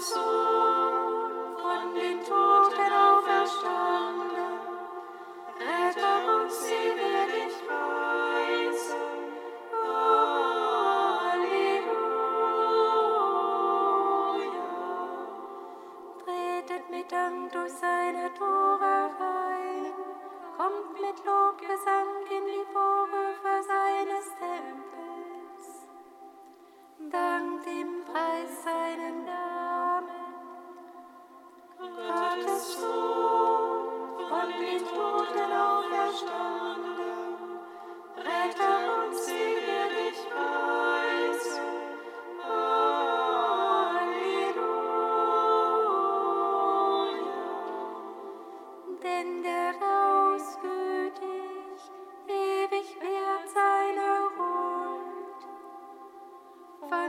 Sohn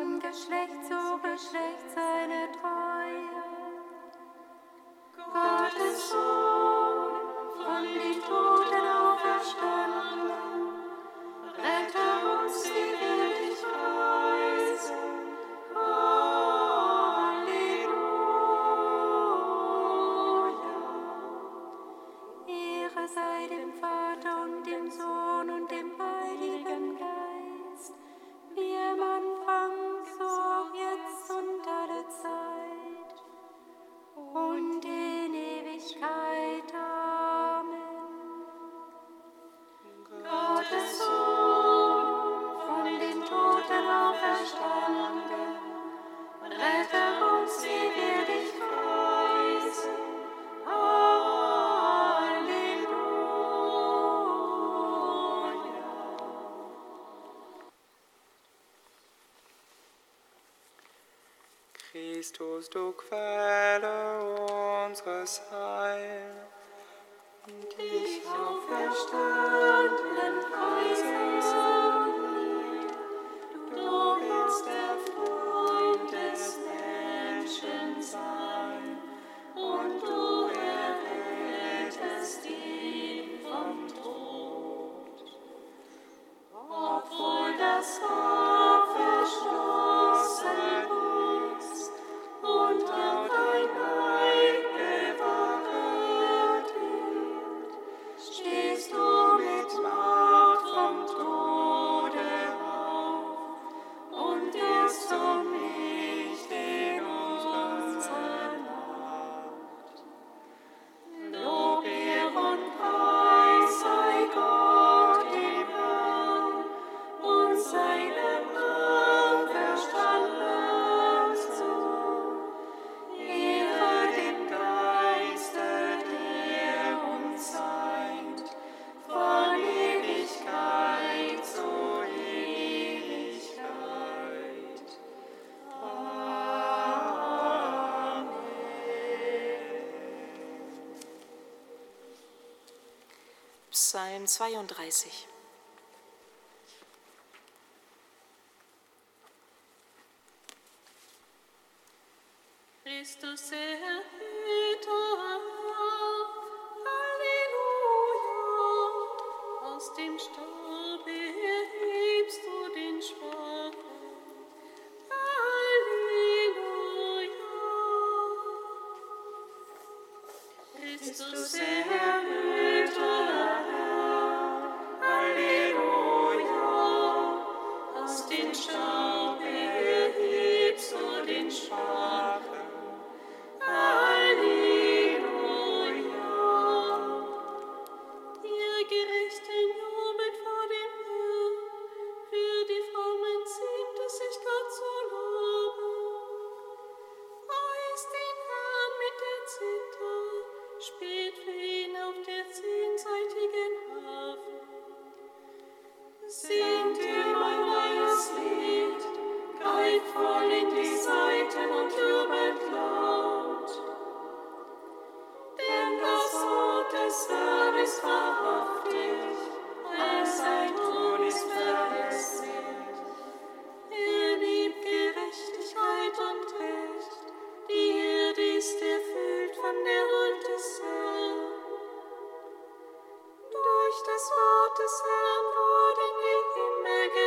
von Geschlecht zu Geschlecht seine Treue. Gottes Sohn. Christus, du Quelle unseres Heils, und dich auferstandenen preisen soll, du willst der Freund des Menschen sein. Psalm 32.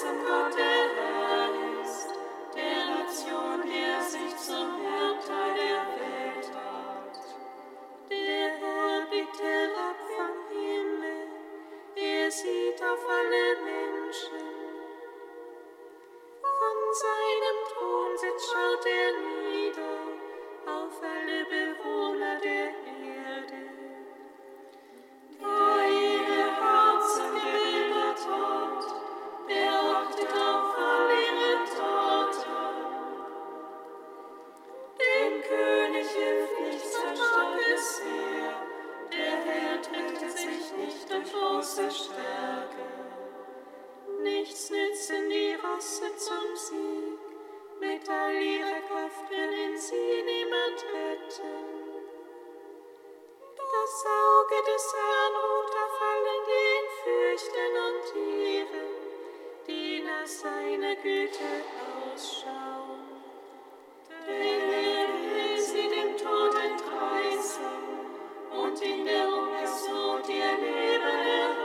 some. Früchten und Tieren, die nach seiner Güte ausschauen. Denn er will sie dem Tod entreißen und in der Ungesucht ihr Leben erhalten.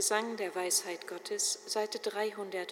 Gesang der Weisheit Gottes, Seite 305.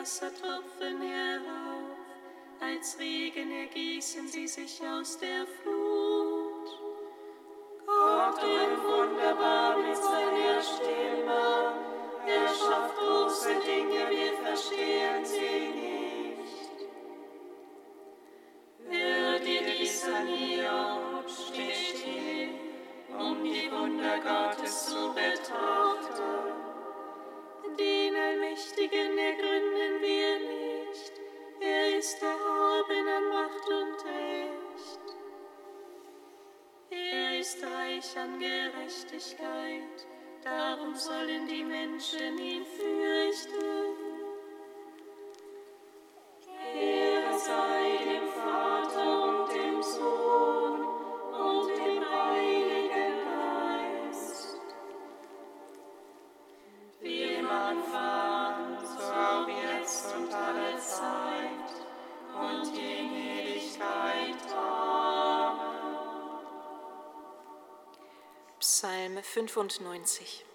Wassertropfen herauf, als Regen ergießen sie sich aus der Flut. reich an Gerechtigkeit, darum sollen die Menschen ihn fürchten. 95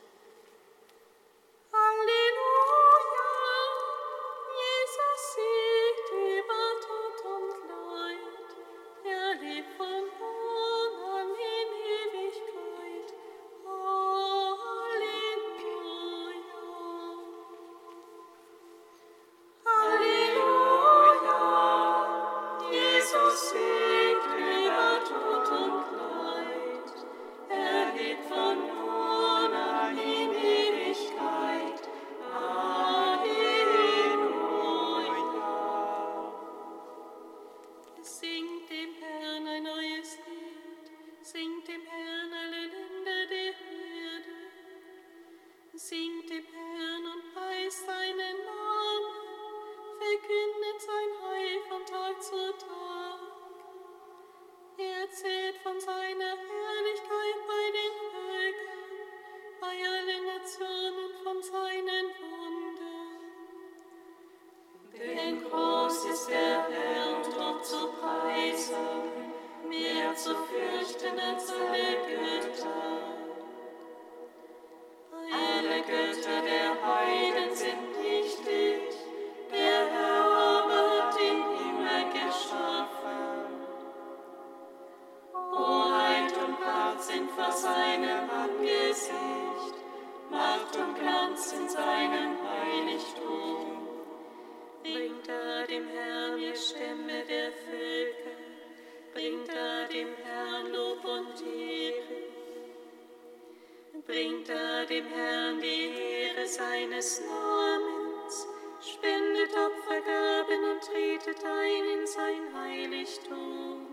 dem Herrn die Ehre seines Namens, spendet Opfergaben und tretet ein in sein Heiligtum.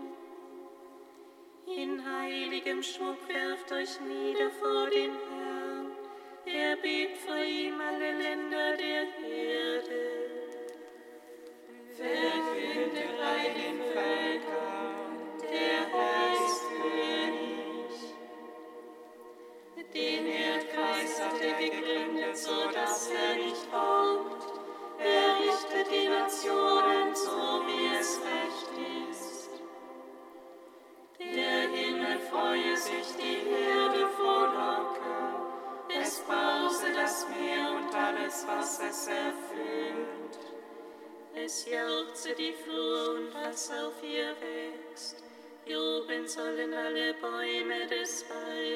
In heiligem Schmuck werft euch nieder vor dem Herrn, er bebt vor ihm alle Länder der Erde. Verkündet bei den Feind. sollen alle Bäume des Waldes.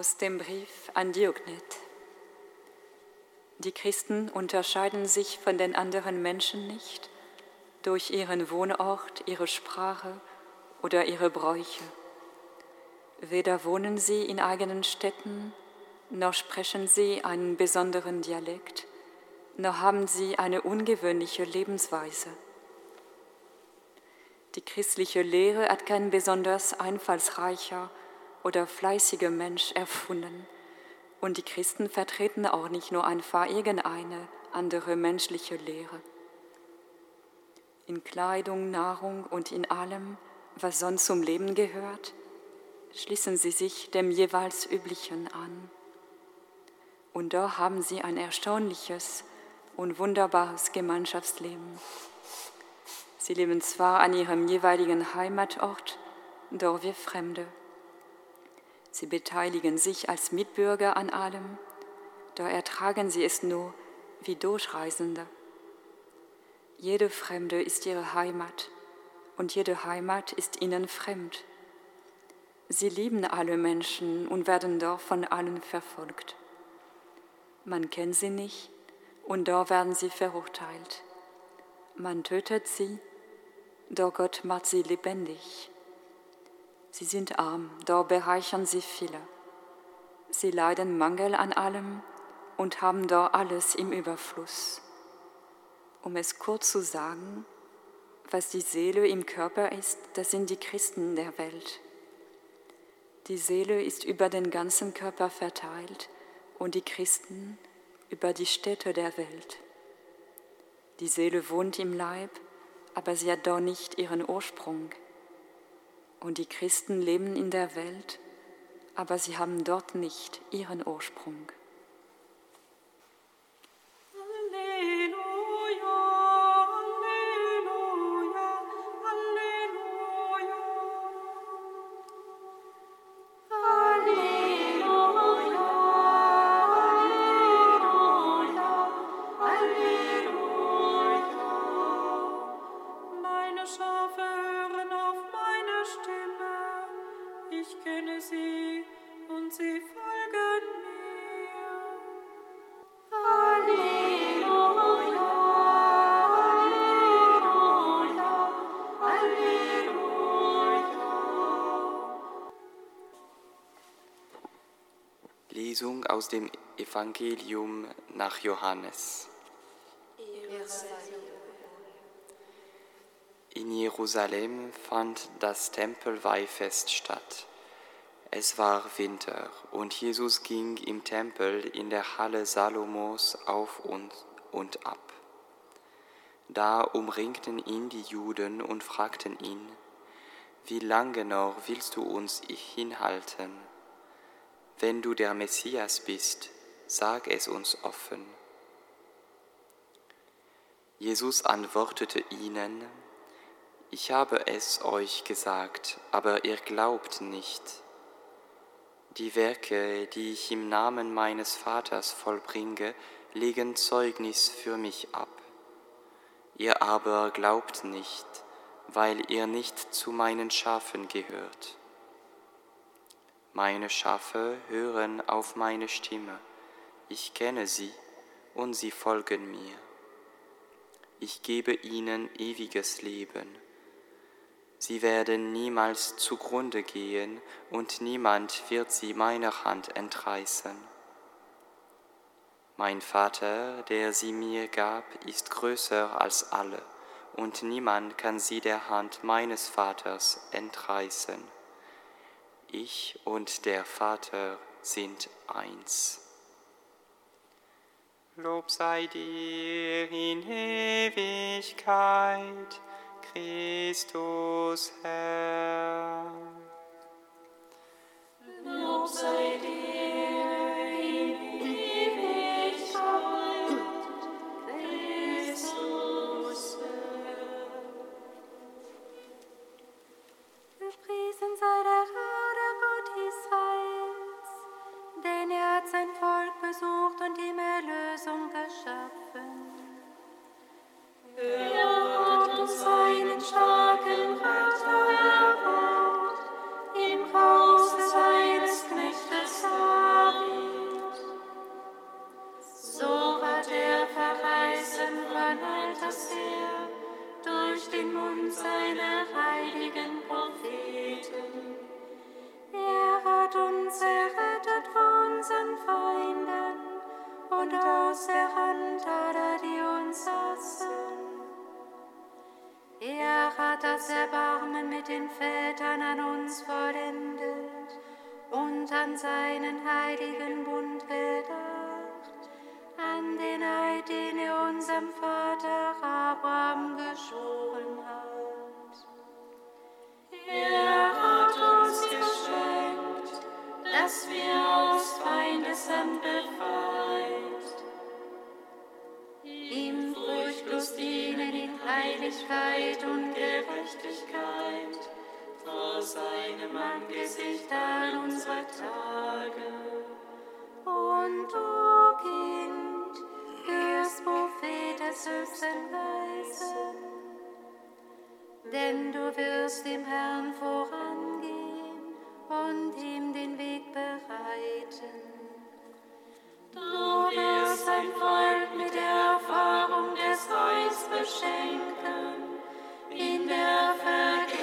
Aus dem Brief an Diognet. Die Christen unterscheiden sich von den anderen Menschen nicht durch ihren Wohnort, ihre Sprache oder ihre Bräuche. Weder wohnen sie in eigenen Städten, noch sprechen sie einen besonderen Dialekt, noch haben sie eine ungewöhnliche Lebensweise. Die christliche Lehre hat kein besonders einfallsreicher oder fleißiger Mensch erfunden. Und die Christen vertreten auch nicht nur einfach irgendeine andere menschliche Lehre. In Kleidung, Nahrung und in allem, was sonst zum Leben gehört, schließen sie sich dem jeweils Üblichen an. Und da haben sie ein erstaunliches und wunderbares Gemeinschaftsleben. Sie leben zwar an ihrem jeweiligen Heimatort, doch wir Fremde. Sie beteiligen sich als Mitbürger an allem, da ertragen sie es nur wie Durchreisende. Jede Fremde ist ihre Heimat und jede Heimat ist ihnen fremd. Sie lieben alle Menschen und werden doch von allen verfolgt. Man kennt sie nicht und da werden sie verurteilt. Man tötet sie, doch Gott macht sie lebendig. Sie sind arm, doch bereichern sie viele. Sie leiden Mangel an allem und haben dort alles im Überfluss. Um es kurz zu sagen, was die Seele im Körper ist, das sind die Christen der Welt. Die Seele ist über den ganzen Körper verteilt und die Christen über die Städte der Welt. Die Seele wohnt im Leib, aber sie hat dort nicht ihren Ursprung. Und die Christen leben in der Welt, aber sie haben dort nicht ihren Ursprung. Aus dem Evangelium nach Johannes. In Jerusalem fand das Tempelweihfest statt. Es war Winter und Jesus ging im Tempel in der Halle Salomos auf und, und ab. Da umringten ihn die Juden und fragten ihn, wie lange noch willst du uns hinhalten? Wenn du der Messias bist, sag es uns offen. Jesus antwortete ihnen, ich habe es euch gesagt, aber ihr glaubt nicht. Die Werke, die ich im Namen meines Vaters vollbringe, legen Zeugnis für mich ab. Ihr aber glaubt nicht, weil ihr nicht zu meinen Schafen gehört. Meine Schafe hören auf meine Stimme, ich kenne sie und sie folgen mir. Ich gebe ihnen ewiges Leben Sie werden niemals zugrunde gehen und niemand wird sie meiner Hand entreißen. Mein Vater, der sie mir gab, ist größer als alle, und niemand kann sie der Hand meines Vaters entreißen. Ich und der Vater sind eins. Lob sei dir in Ewigkeit. Christus Herr. An uns vollendet und an seinen heiligen Bund gedacht, an den Eid, den er unserem Vater Abraham geschworen hat. Er hat uns geschenkt, dass wir aus Feindeshand befreit, ihm furchtlos dienen in Heiligkeit und Gerechtigkeit, vor seinem Angesicht all unsere Tage. Und du, Kind, hörst Prophet des höchsten Weisen, denn du wirst dem Herrn vorangehen und ihm den Weg bereiten. Du wirst ein Volk mit der Erfahrung des Heils beschenken, in der Vergebung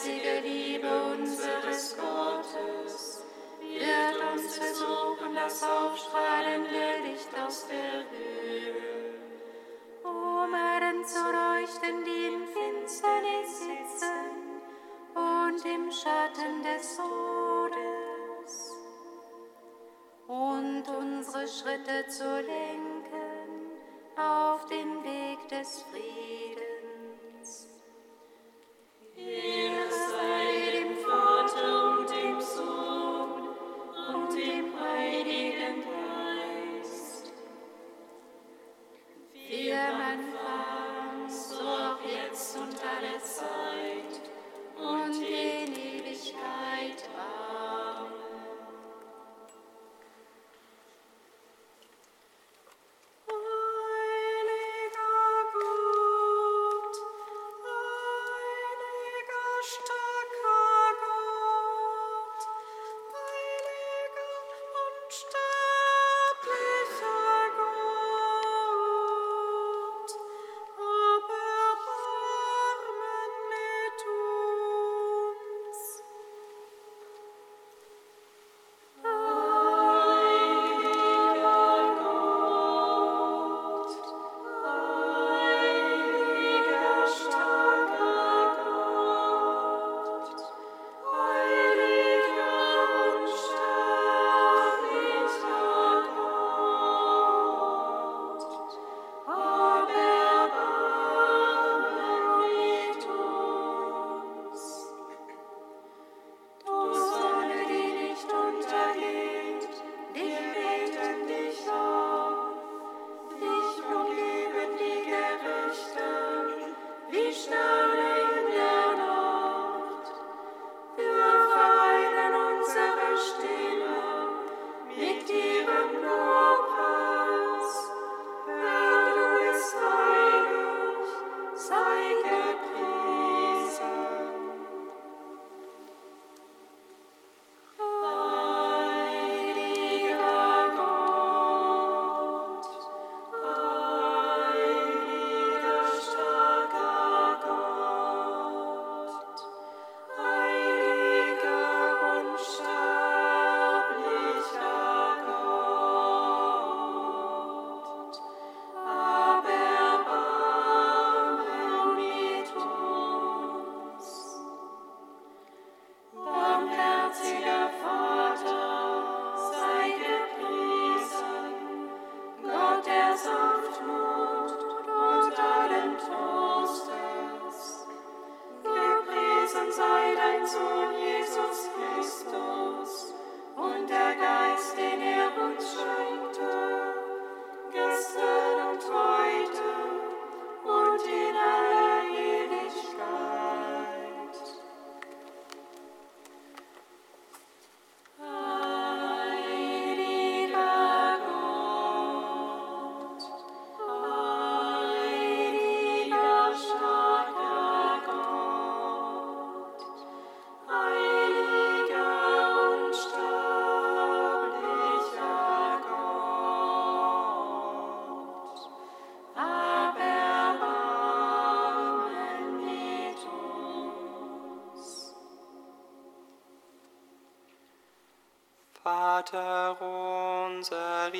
barmherzige Liebe unseres Gottes, wird uns versuchen, das aufstrahlende Licht aus der Höhe. Um Herren zu leuchten, die im Finsternis sitzen und im Schatten des Todes. Und unsere Schritte zu lenken auf den Weg des Friedens. Yeah.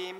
im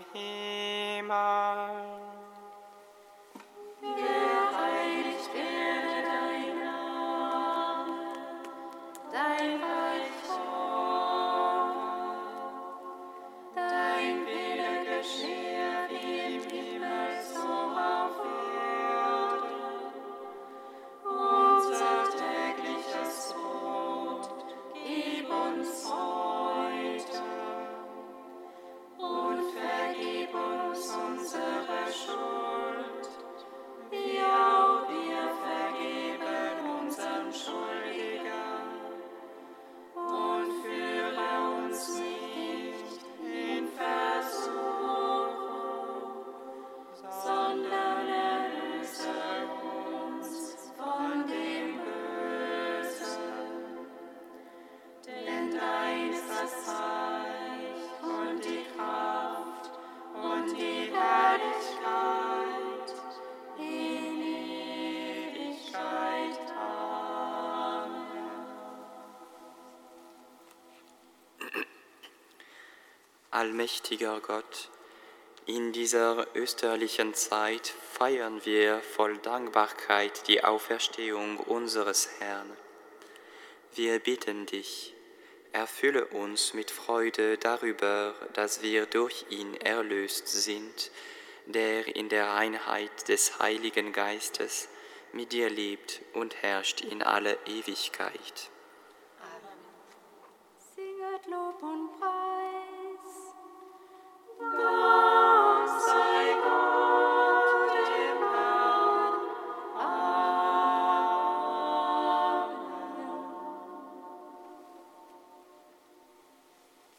Allmächtiger Gott, in dieser österlichen Zeit feiern wir voll Dankbarkeit die Auferstehung unseres Herrn. Wir bitten dich, erfülle uns mit Freude darüber, dass wir durch ihn erlöst sind, der in der Einheit des Heiligen Geistes mit dir lebt und herrscht in alle Ewigkeit.